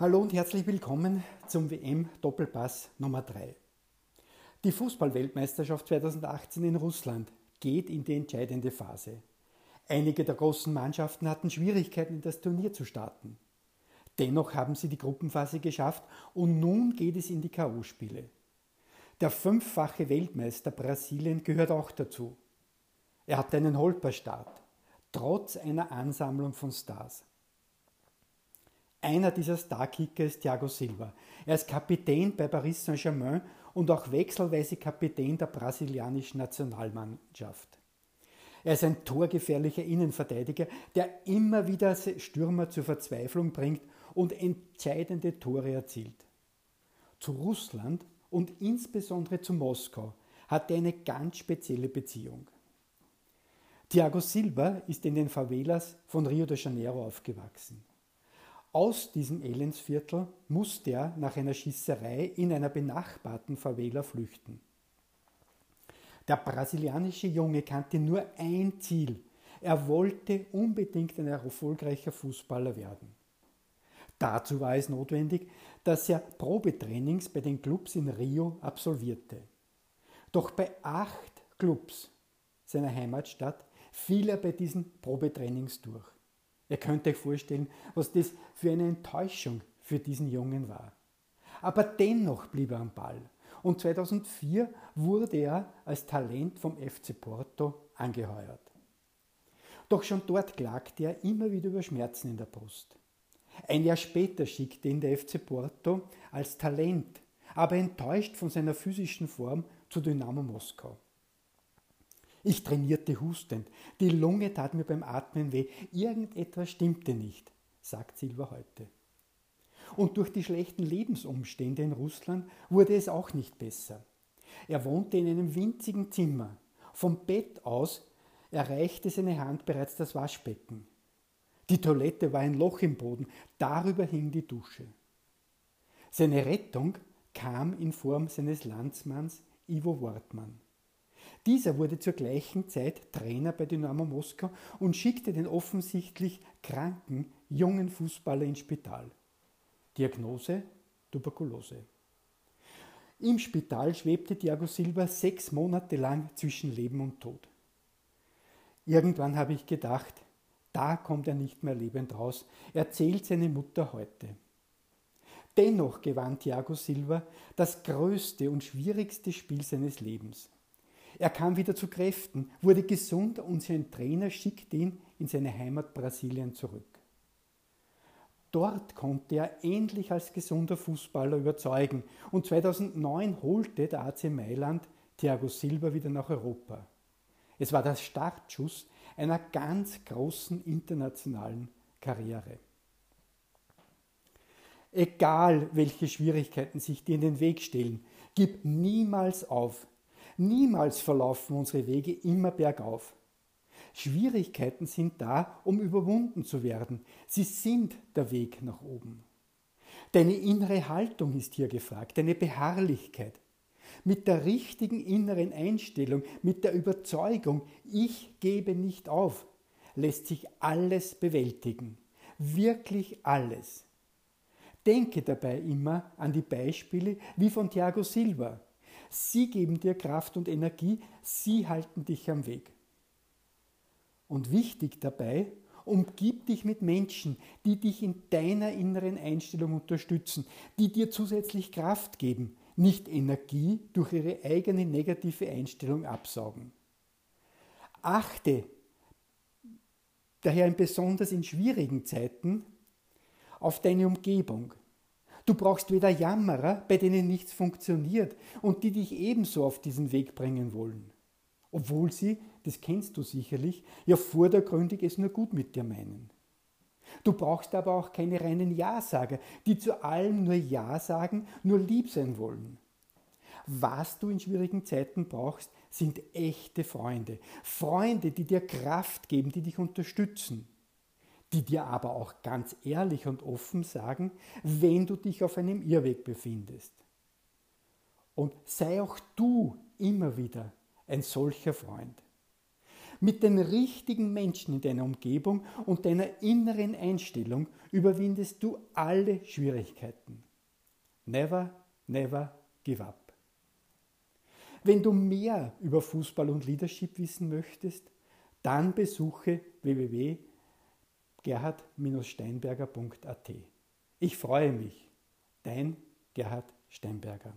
und herzlich willkommen zum WM Doppelpass Nummer 3. Die Fußballweltmeisterschaft 2018 in Russland geht in die entscheidende Phase. Einige der großen Mannschaften hatten Schwierigkeiten, in das Turnier zu starten. Dennoch haben sie die Gruppenphase geschafft und nun geht es in die K.O.-Spiele. Der fünffache Weltmeister Brasilien gehört auch dazu. Er hat einen Holperstart, trotz einer Ansammlung von Stars. Einer dieser Starkicker ist Thiago Silva. Er ist Kapitän bei Paris Saint-Germain und auch wechselweise Kapitän der brasilianischen Nationalmannschaft. Er ist ein torgefährlicher Innenverteidiger, der immer wieder Stürmer zur Verzweiflung bringt und entscheidende Tore erzielt. Zu Russland und insbesondere zu Moskau hat er eine ganz spezielle Beziehung. Thiago Silva ist in den Favelas von Rio de Janeiro aufgewachsen. Aus diesem Elendsviertel musste er nach einer Schießerei in einer benachbarten Favela flüchten. Der brasilianische Junge kannte nur ein Ziel. Er wollte unbedingt ein erfolgreicher Fußballer werden. Dazu war es notwendig, dass er Probetrainings bei den Clubs in Rio absolvierte. Doch bei acht Clubs seiner Heimatstadt fiel er bei diesen Probetrainings durch. Ihr könnt euch vorstellen, was das für eine Enttäuschung für diesen Jungen war. Aber dennoch blieb er am Ball. Und 2004 wurde er als Talent vom FC Porto angeheuert. Doch schon dort klagte er immer wieder über Schmerzen in der Brust. Ein Jahr später schickte ihn der FC Porto als Talent, aber enttäuscht von seiner physischen Form zu Dynamo Moskau. Ich trainierte hustend. Die Lunge tat mir beim Atmen weh. Irgendetwas stimmte nicht, sagt Silva heute. Und durch die schlechten Lebensumstände in Russland wurde es auch nicht besser. Er wohnte in einem winzigen Zimmer. Vom Bett aus erreichte seine Hand bereits das Waschbecken. Die Toilette war ein Loch im Boden, darüber hing die Dusche. Seine Rettung kam in Form seines Landsmanns Ivo Wortmann. Dieser wurde zur gleichen Zeit Trainer bei Dynamo Moskau und schickte den offensichtlich kranken jungen Fußballer ins Spital. Diagnose Tuberkulose. Im Spital schwebte Thiago Silva sechs Monate lang zwischen Leben und Tod. Irgendwann habe ich gedacht, da kommt er nicht mehr lebend raus, erzählt seine Mutter heute. Dennoch gewann Thiago Silva das größte und schwierigste Spiel seines Lebens. Er kam wieder zu Kräften, wurde gesund und sein Trainer schickte ihn in seine Heimat Brasilien zurück. Dort konnte er endlich als gesunder Fußballer überzeugen und 2009 holte der AC Mailand Thiago Silva wieder nach Europa. Es war der Startschuss einer ganz großen internationalen Karriere. Egal welche Schwierigkeiten sich dir in den Weg stellen, gib niemals auf, Niemals verlaufen unsere Wege immer bergauf. Schwierigkeiten sind da, um überwunden zu werden. Sie sind der Weg nach oben. Deine innere Haltung ist hier gefragt, deine Beharrlichkeit. Mit der richtigen inneren Einstellung, mit der Überzeugung, ich gebe nicht auf, lässt sich alles bewältigen. Wirklich alles. Denke dabei immer an die Beispiele wie von Thiago Silva, Sie geben dir Kraft und Energie, sie halten dich am Weg. Und wichtig dabei, umgib dich mit Menschen, die dich in deiner inneren Einstellung unterstützen, die dir zusätzlich Kraft geben, nicht Energie durch ihre eigene negative Einstellung absaugen. Achte daher besonders in schwierigen Zeiten auf deine Umgebung. Du brauchst weder Jammerer, bei denen nichts funktioniert und die dich ebenso auf diesen Weg bringen wollen. Obwohl sie, das kennst du sicherlich, ja vordergründig es nur gut mit dir meinen. Du brauchst aber auch keine reinen Ja-Sager, die zu allem nur Ja sagen, nur lieb sein wollen. Was du in schwierigen Zeiten brauchst, sind echte Freunde. Freunde, die dir Kraft geben, die dich unterstützen die dir aber auch ganz ehrlich und offen sagen, wenn du dich auf einem Irrweg befindest. Und sei auch du immer wieder ein solcher Freund. Mit den richtigen Menschen in deiner Umgebung und deiner inneren Einstellung überwindest du alle Schwierigkeiten. Never, never give up. Wenn du mehr über Fußball und Leadership wissen möchtest, dann besuche www.gerhard-steinberger.at. Ich freue mich. Dein Gerhard Steinberger.